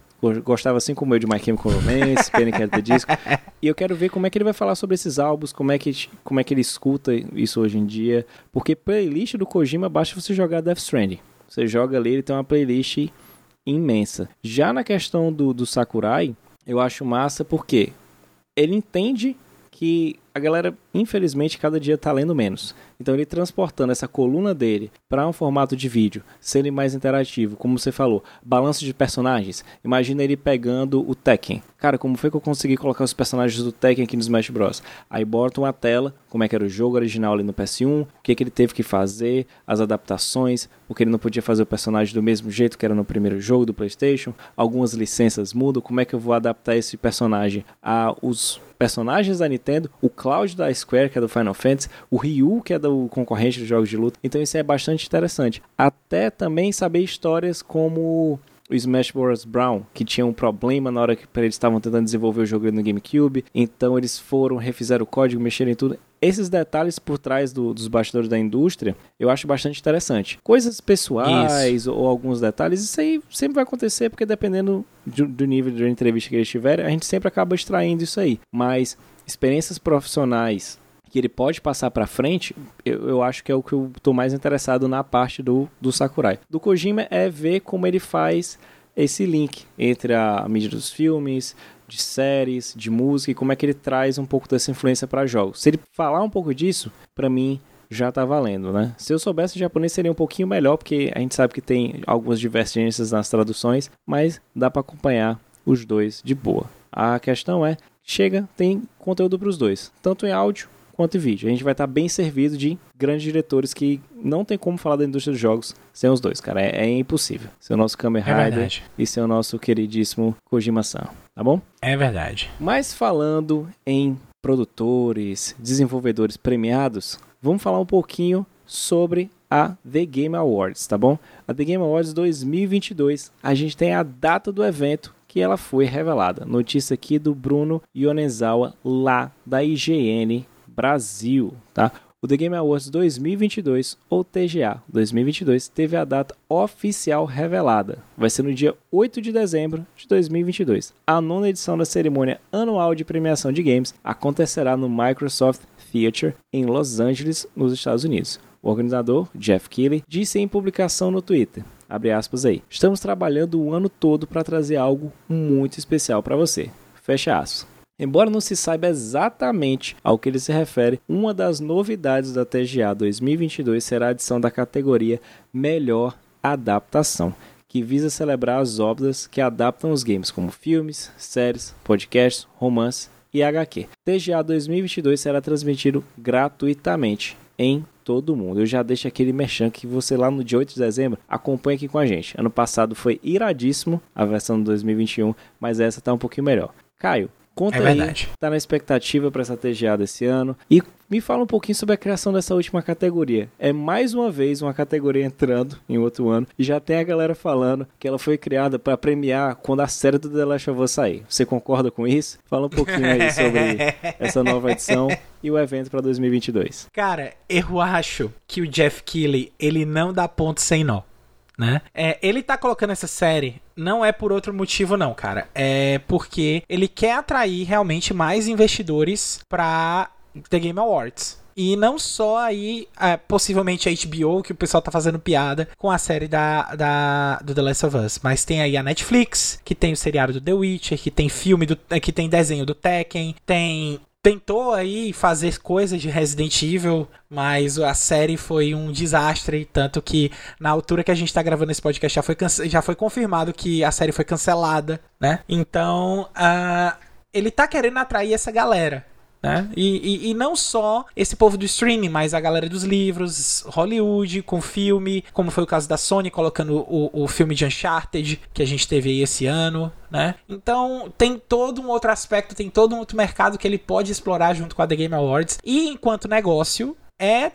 gostava assim como eu de My Chemical Romance, Panic at the Disco. [laughs] E eu quero ver como é que ele vai falar sobre esses álbuns, como é que, como é que ele escuta isso hoje em dia. Porque playlist do Kojima basta você jogar Death Stranding. Você joga ali, ele tem uma playlist imensa. Já na questão do, do Sakurai, eu acho massa porque ele entende que a galera, infelizmente, cada dia está lendo menos. Então ele transportando essa coluna dele para um formato de vídeo, sendo mais interativo, como você falou, balanço de personagens. Imagina ele pegando o Tekken. Cara, como foi que eu consegui colocar os personagens do Tekken aqui no Smash Bros? Aí bota uma tela, como é que era o jogo original ali no PS1, o que, que ele teve que fazer, as adaptações, porque ele não podia fazer o personagem do mesmo jeito que era no primeiro jogo do PlayStation, algumas licenças mudam, como é que eu vou adaptar esse personagem a os personagens da Nintendo, o Cloud da Square, que é do Final Fantasy, o Ryu, que é do concorrente dos jogos de luta. Então isso é bastante interessante. Até também saber histórias como o Smash Bros. Brown, que tinha um problema na hora que eles estavam tentando desenvolver o jogo no GameCube. Então eles foram, refizeram o código, mexeram em tudo. Esses detalhes por trás do, dos bastidores da indústria, eu acho bastante interessante. Coisas pessoais ou, ou, alguns detalhes, isso aí sempre vai acontecer, porque dependendo do, do nível de entrevista que eles tiverem, a gente sempre acaba extraindo isso aí. Mas experiências profissionais que ele pode passar para frente, eu, eu, acho que é o que eu tô mais interessado na parte do, do Sakurai. Do Kojima é ver como ele faz esse link entre a mídia dos filmes, de séries, de música e como é que ele traz um pouco dessa influência para jogos. Se ele falar um pouco disso, para mim já tá valendo, né? Se eu soubesse japonês seria um pouquinho melhor, porque a gente sabe que tem algumas divergências nas traduções, mas dá para acompanhar os dois de boa. A questão é, chega, tem conteúdo para os dois, tanto em áudio quanto em vídeo. A gente vai estar bem servido de grandes diretores que não tem como falar da indústria dos jogos sem os dois, cara. É, é impossível. Ser o nosso Kamen é Rider é e ser o nosso queridíssimo Kojima-san, tá bom? É verdade. Mas falando em produtores, desenvolvedores premiados, vamos falar um pouquinho sobre a The Game Awards, tá bom? A The Game Awards 2022, a gente tem a data do evento que ela foi revelada. Notícia aqui do Bruno Yonezawa, lá da IGN Brasil, tá? O The Game Awards 2022, ou TGA 2022, teve a data oficial revelada. Vai ser no dia 8 de dezembro de 2022. A nona edição da cerimônia anual de premiação de games acontecerá no Microsoft Theater em Los Angeles, nos Estados Unidos. O organizador, Jeff Keighley, disse em publicação no Twitter, abre aspas aí, estamos trabalhando o ano todo para trazer algo muito especial para você. Fecha aspas. Embora não se saiba exatamente ao que ele se refere, uma das novidades da TGA 2022 será a adição da categoria Melhor Adaptação, que visa celebrar as obras que adaptam os games, como filmes, séries, podcasts, romances e HQ. TGA 2022 será transmitido gratuitamente em todo mundo. Eu já deixo aquele merchan que você lá no dia 8 de dezembro acompanha aqui com a gente. Ano passado foi iradíssimo a versão de 2021, mas essa tá um pouquinho melhor. Caio, Conta é aí, tá na expectativa para essa TGA desse ano. E me fala um pouquinho sobre a criação dessa última categoria. É mais uma vez uma categoria entrando em outro ano e já tem a galera falando que ela foi criada para premiar quando a série do The Last of Us sair. Você concorda com isso? Fala um pouquinho aí sobre [laughs] essa nova edição e o evento para 2022. Cara, eu acho que o Jeff Keighley, ele não dá ponto sem nó né? É, ele tá colocando essa série não é por outro motivo não, cara. É porque ele quer atrair realmente mais investidores para The Game Awards. E não só aí, é, possivelmente a HBO, que o pessoal tá fazendo piada com a série da, da, do The Last of Us. Mas tem aí a Netflix, que tem o seriado do The Witcher, que tem filme do. que tem desenho do Tekken, tem tentou aí fazer coisas de Resident Evil, mas a série foi um desastre, tanto que na altura que a gente tá gravando esse podcast já foi, já foi confirmado que a série foi cancelada, né? Então, uh, ele tá querendo atrair essa galera. Né? E, e, e, não só esse povo do streaming, mas a galera dos livros, Hollywood, com filme, como foi o caso da Sony colocando o, o filme de Uncharted que a gente teve aí esse ano, né? Então tem todo um outro aspecto, tem todo um outro mercado que ele pode explorar junto com a The Game Awards. E enquanto negócio, é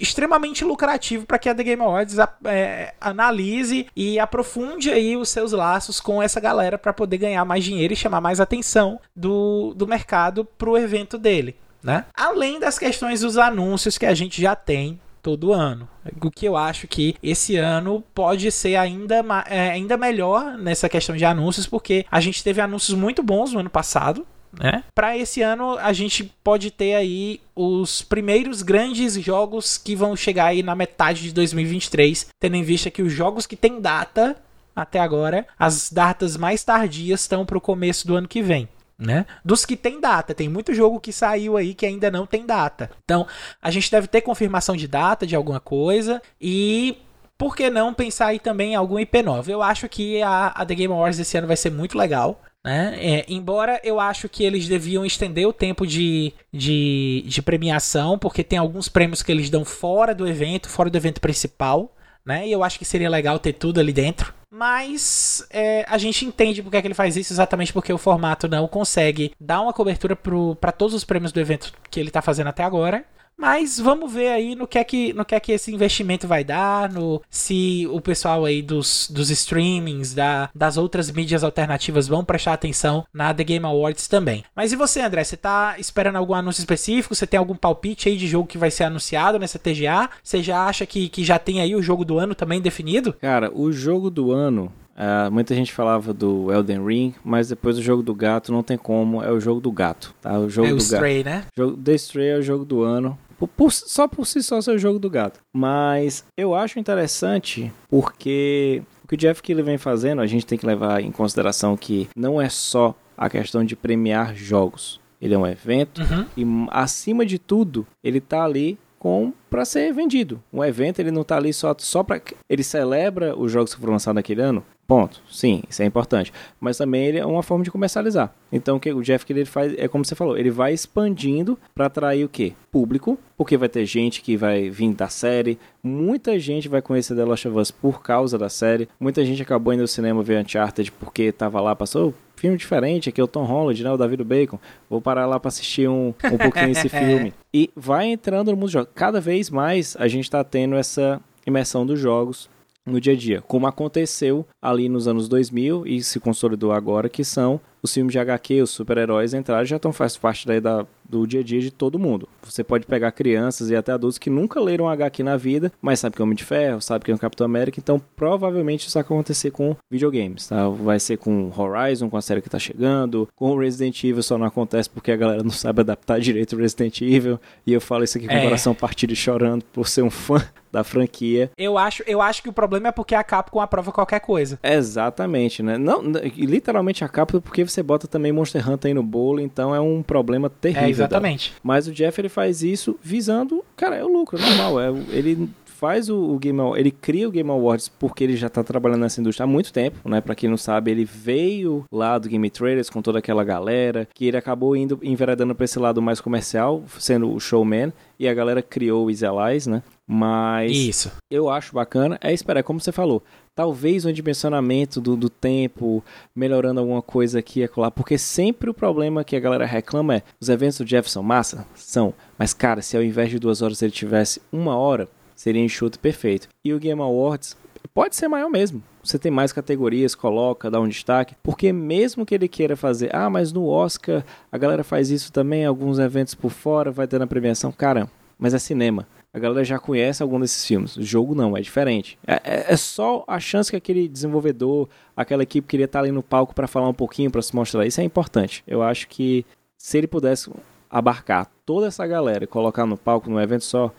extremamente lucrativo para que a The Game Awards é, analise e aprofunde aí os seus laços com essa galera para poder ganhar mais dinheiro e chamar mais atenção do, do mercado pro evento dele. Né? Além das questões dos anúncios que a gente já tem todo ano. O que eu acho que esse ano pode ser ainda, é, ainda melhor nessa questão de anúncios, porque a gente teve anúncios muito bons no ano passado. Né? Para esse ano a gente pode ter aí os primeiros grandes jogos que vão chegar aí na metade de 2023, tendo em vista que os jogos que têm data até agora, as datas mais tardias estão para o começo do ano que vem né? Dos que tem data, tem muito jogo que saiu aí que ainda não tem data. Então, a gente deve ter confirmação de data de alguma coisa e por que não pensar aí também em algum IP novo? Eu acho que a, a The Game Awards esse ano vai ser muito legal. Né? É, embora eu acho que eles deviam estender o tempo de, de, de premiação, porque tem alguns prêmios que eles dão fora do evento, fora do evento principal né? E eu acho que seria legal ter tudo ali dentro. Mas é, a gente entende porque é que ele faz isso, exatamente porque o formato não consegue dar uma cobertura para todos os prêmios do evento que ele está fazendo até agora. Mas vamos ver aí no que é que, no que, é que esse investimento vai dar, no se o pessoal aí dos, dos streamings, da, das outras mídias alternativas vão prestar atenção na The Game Awards também. Mas e você, André? Você tá esperando algum anúncio específico? Você tem algum palpite aí de jogo que vai ser anunciado nessa TGA? Você já acha que, que já tem aí o jogo do ano também definido? Cara, o jogo do ano Uh, muita gente falava do Elden Ring, mas depois o jogo do gato não tem como, é o jogo do gato, tá? O jogo é o do Stray, gato. né? Jogo, The Stray é o jogo do ano. Por, por, só por si só ser o jogo do gato. Mas eu acho interessante porque o que o Jeff Keighley vem fazendo, a gente tem que levar em consideração que não é só a questão de premiar jogos. Ele é um evento uhum. e acima de tudo, ele tá ali com para ser vendido. Um evento ele não tá ali só só para ele celebra os jogos que foram lançados naquele ano, Ponto. Sim, isso é importante. Mas também ele é uma forma de comercializar. Então o que o Jeff que ele faz é como você falou, ele vai expandindo para atrair o quê? Público, porque vai ter gente que vai vir da série, muita gente vai conhecer The Last of Us por causa da série, muita gente acabou indo ao cinema ver Uncharted porque tava lá, passou filme diferente, aqui é o Tom Holland, né, o David Bacon. Vou parar lá para assistir um, um pouquinho esse [laughs] filme. E vai entrando no mundo dos jogos. Cada vez mais a gente está tendo essa imersão dos jogos no dia a dia, como aconteceu ali nos anos 2000 e se consolidou agora, que são os filmes de HQ, os super-heróis entraram já estão faz parte da, do dia a dia de todo mundo. Você pode pegar crianças e até adultos que nunca leram HQ na vida, mas sabe que é Homem de Ferro, sabe que é um Capitão América, então provavelmente isso vai acontecer com videogames, tá? Vai ser com Horizon, com a série que tá chegando, com Resident Evil só não acontece porque a galera não sabe adaptar direito o Resident Evil, e eu falo isso aqui com É. o coração partido e chorando por ser um fã [laughs] da franquia. Eu acho, eu acho que o problema é porque a Capcom aprova qualquer coisa. Exatamente, né? Não, literalmente a capa porque você bota também Monster Hunter aí no bolo, então é um problema terrível. É, exatamente. Mas o Jeff ele faz isso visando, cara, é o lucro, é normal. É, ele faz o, o Game Awards, ele cria o Game Awards porque ele já tá trabalhando nessa indústria há muito tempo, né? Pra quem não sabe, ele veio lá do Game Trailers com toda aquela galera, que ele acabou indo enveredando pra esse lado mais comercial, sendo o showman, e a galera criou o Easy Allies, né? Mas Isso. eu acho bacana é esperar, como você falou, talvez um dimensionamento do, do tempo, melhorando alguma coisa aqui e acolá, porque sempre o problema que a galera reclama é, os eventos do Jeff são massa? São, mas cara, se ao invés de duas horas ele tivesse uma hora, seria enxuto perfeito. E o Game Awards pode ser maior mesmo. Você tem mais categorias, coloca, dá um destaque, porque mesmo que ele queira fazer, ah, mas no Oscar a galera faz isso também, alguns eventos por fora, vai ter na premiação, cara, mas é cinema. A galera já conhece algum desses filmes. O jogo não, é diferente. É, é- é só a chance que aquele desenvolvedor, aquela equipe queria estar ali no palco para falar um pouquinho, para se mostrar. Isso é importante. Eu acho que se ele pudesse abarcar toda essa galera e colocar no palco num evento só,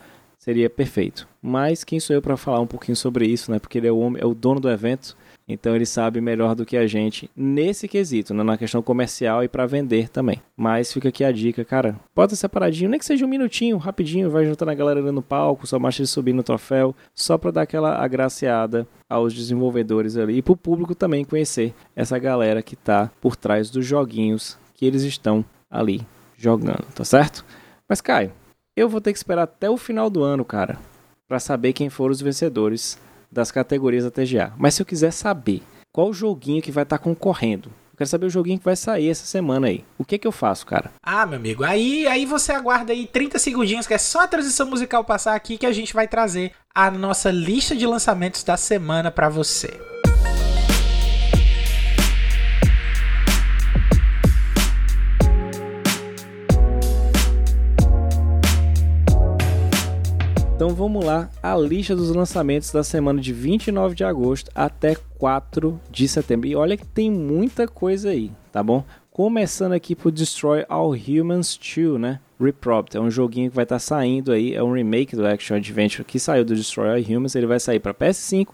seria perfeito. Mas quem sou eu para falar um pouquinho sobre isso, né? Porque ele é o, homem, é o dono do evento, então ele sabe melhor do que a gente nesse quesito, né? na questão comercial e para vender também. Mas fica aqui a dica, cara. Bota separadinho, nem que seja um minutinho, rapidinho, vai juntando a galera ali no palco, só baixa ele subir no troféu, só para dar aquela agraciada aos desenvolvedores ali e pro público também conhecer essa galera que tá por trás dos joguinhos que eles estão ali jogando, tá certo? Mas Caio, eu vou ter que esperar até o final do ano, cara, para saber quem foram os vencedores das categorias da TGA. Mas se eu quiser saber qual joguinho que vai estar concorrendo, quero saber o joguinho que vai sair essa semana aí. O que que eu faço, cara? Ah, meu amigo, aí, aí você aguarda aí 30 segundinhos, que é só a transição musical passar aqui que a gente vai trazer a nossa lista de lançamentos da semana para você. Então vamos lá, a lista dos lançamentos da semana de 29 de agosto até 4 de setembro. E olha que tem muita coisa aí, tá bom? Começando aqui por Destroy All Humans 2, né? Reprobed. É um joguinho que vai estar tá saindo aí, é um remake do Action Adventure que saiu do Destroy All Humans. Ele vai sair para PS5,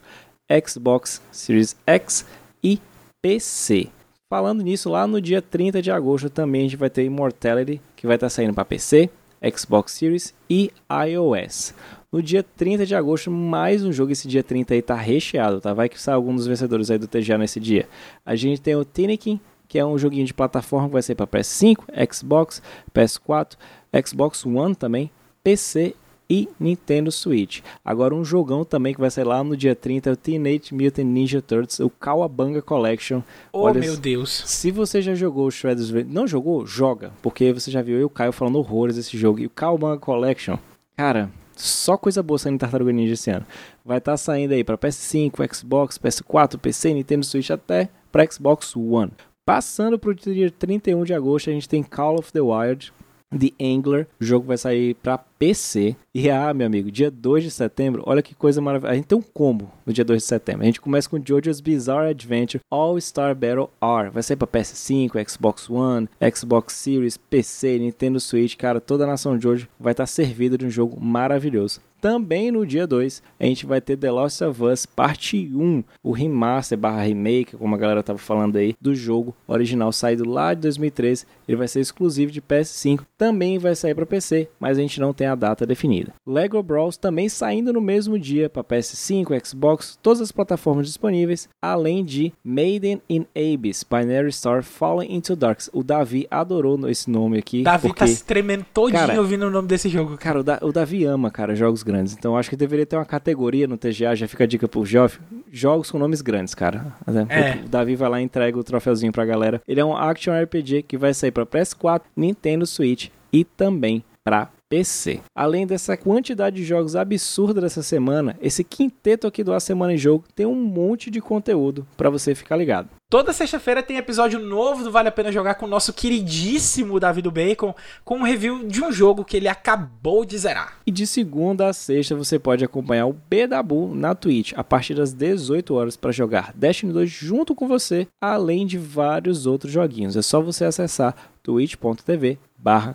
Xbox Series X e PC. Falando nisso, lá no dia 30 de agosto também a gente vai ter Immortality, que vai estar tá saindo para PC, Xbox Series e iOS. No dia 30 de agosto, mais um jogo. Esse dia 30 aí tá recheado, tá? Vai que sai algum dos vencedores aí do TGA nesse dia. A gente tem o Tinikin, que é um joguinho de plataforma que vai ser para PS5, Xbox, PS4, Xbox One também, PC e Nintendo Switch. Agora um jogão também que vai sair lá no dia 30 é o Teenage Mutant Ninja Turtles, o Kawabanga Collection. Oh Olha, meu Deus. Se você já jogou o Shredder's não jogou, joga, porque você já viu eu e o Caio falando horrores desse jogo. E o Kawabanga Collection, cara, só coisa boa saindo Tartaruga Ninja esse ano. Vai estar tá saindo aí para PS5, Xbox, PS4, PC, Nintendo Switch até para Xbox One. Passando para o dia 31 de agosto, a gente tem Call of the Wild, The Angler. O jogo vai sair para PC. E ah, meu amigo, dia 2 de setembro, olha que coisa maravilhosa. A gente tem um combo no dia 2 de setembro. A gente começa com JoJo's Bizarre Adventure All Star Battle R. Vai sair para PS5, Xbox One, Xbox Series, PC, Nintendo Switch. Cara, toda a nação Jojo vai estar servida de um jogo maravilhoso. Também no dia 2, a gente vai ter The Lost of Us Parte 1, o remaster barra remake, como a galera tava falando aí, do jogo original saído lá de 2013. Ele vai ser exclusivo de PS5, também vai sair para PC, mas a gente não tem a data definida. Lego Brawls também saindo no mesmo dia para PS5, Xbox, todas as plataformas disponíveis, além de Maiden in Abyss, Binary Star Falling into Darks. O Davi adorou esse nome aqui. Davi porque... tá se tremendo todinho cara, ouvindo o nome desse jogo. Cara, o, da o Davi ama, cara, jogos grandes. Então acho que deveria ter uma categoria no TGA, já fica a dica pro Geoff, jogos com nomes grandes, cara. É. O Davi vai lá e entrega o troféuzinho pra galera. Ele é um action RPG que vai sair para PS4, Nintendo Switch e também para PC. Além dessa quantidade de jogos absurda dessa semana, esse quinteto aqui do A Semana em Jogo tem um monte de conteúdo para você ficar ligado. Toda sexta-feira tem episódio novo do Vale a Pena Jogar com o nosso queridíssimo Davi do Bacon, com um review de um jogo que ele acabou de zerar. E de segunda a sexta você pode acompanhar o Bedabu na Twitch a partir das 18 horas para jogar Destiny 2 junto com você, além de vários outros joguinhos. É só você acessar twitch.tv barra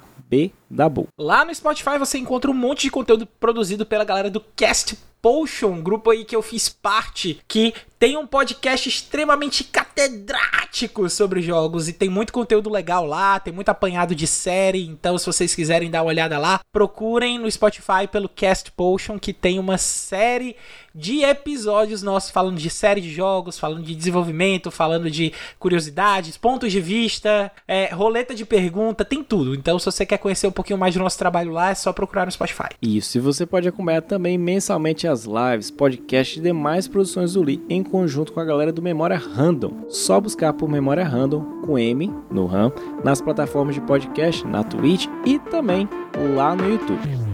Dabu. Lá no Spotify você encontra um monte de conteúdo produzido pela galera do Cast Potion, grupo aí que eu fiz parte, que tem um podcast extremamente catedrático sobre jogos e tem muito conteúdo legal lá, tem muito apanhado de série, então se vocês quiserem dar uma olhada lá, procurem no Spotify pelo Cast Potion, que tem uma série de episódios nossos falando de série de jogos, falando de desenvolvimento, falando de curiosidades, pontos de vista, é, roleta de pergunta, tem tudo. Então, se você quer conhecer um pouquinho mais do nosso trabalho lá, é só procurar no Spotify. Isso, e você pode acompanhar também mensalmente as lives, podcasts e demais produções do Lee em conjunto com a galera do Memória Random. Só buscar por Memória Random com M no RAM nas plataformas de podcast, na Twitch e também lá no YouTube.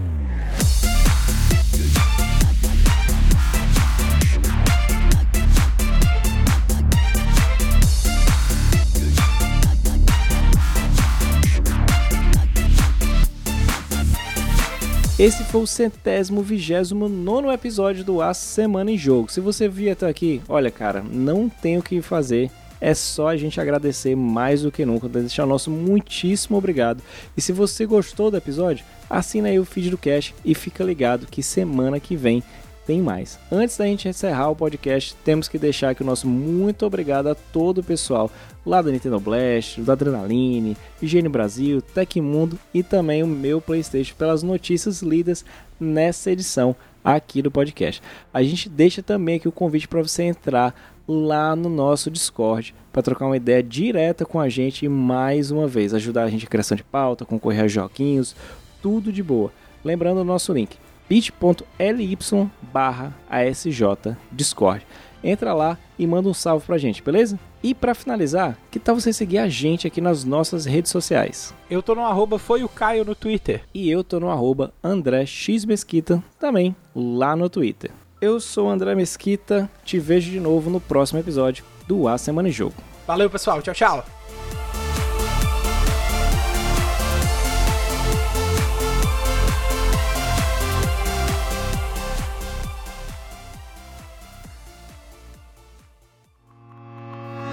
Esse foi o centésimo vigésimo nono episódio do A Semana em Jogo. Se você viu até aqui, olha cara, não tem o que fazer. É só a gente agradecer mais do que nunca, deixar o nosso muitíssimo obrigado. E se você gostou do episódio, assina aí o feed do Cash e fica ligado que semana que vem tem mais. Antes da gente encerrar o podcast, temos que deixar aqui o nosso muito obrigado a todo o pessoal lá da Nintendo Blast, da Adrenaline, Higiene Brasil, Tecmundo e também o meu PlayStation pelas notícias lidas nessa edição aqui do podcast. A gente deixa também aqui o convite para você entrar lá no nosso Discord para trocar uma ideia direta com a gente e mais uma vez ajudar a gente a criação de pauta, concorrer a joguinhos, tudo de boa. Lembrando o nosso link bit.ly barra ASJ Discord. entra lá e manda um salve pra gente, beleza? E para finalizar, que tal você seguir a gente aqui nas nossas redes sociais? Eu tô no arroba foi o Caio no Twitter. E eu tô no arroba André X Mesquita, também lá no Twitter. Eu sou o André Mesquita, te vejo de novo no próximo episódio do A Semana em Jogo. Valeu, pessoal. Tchau, tchau.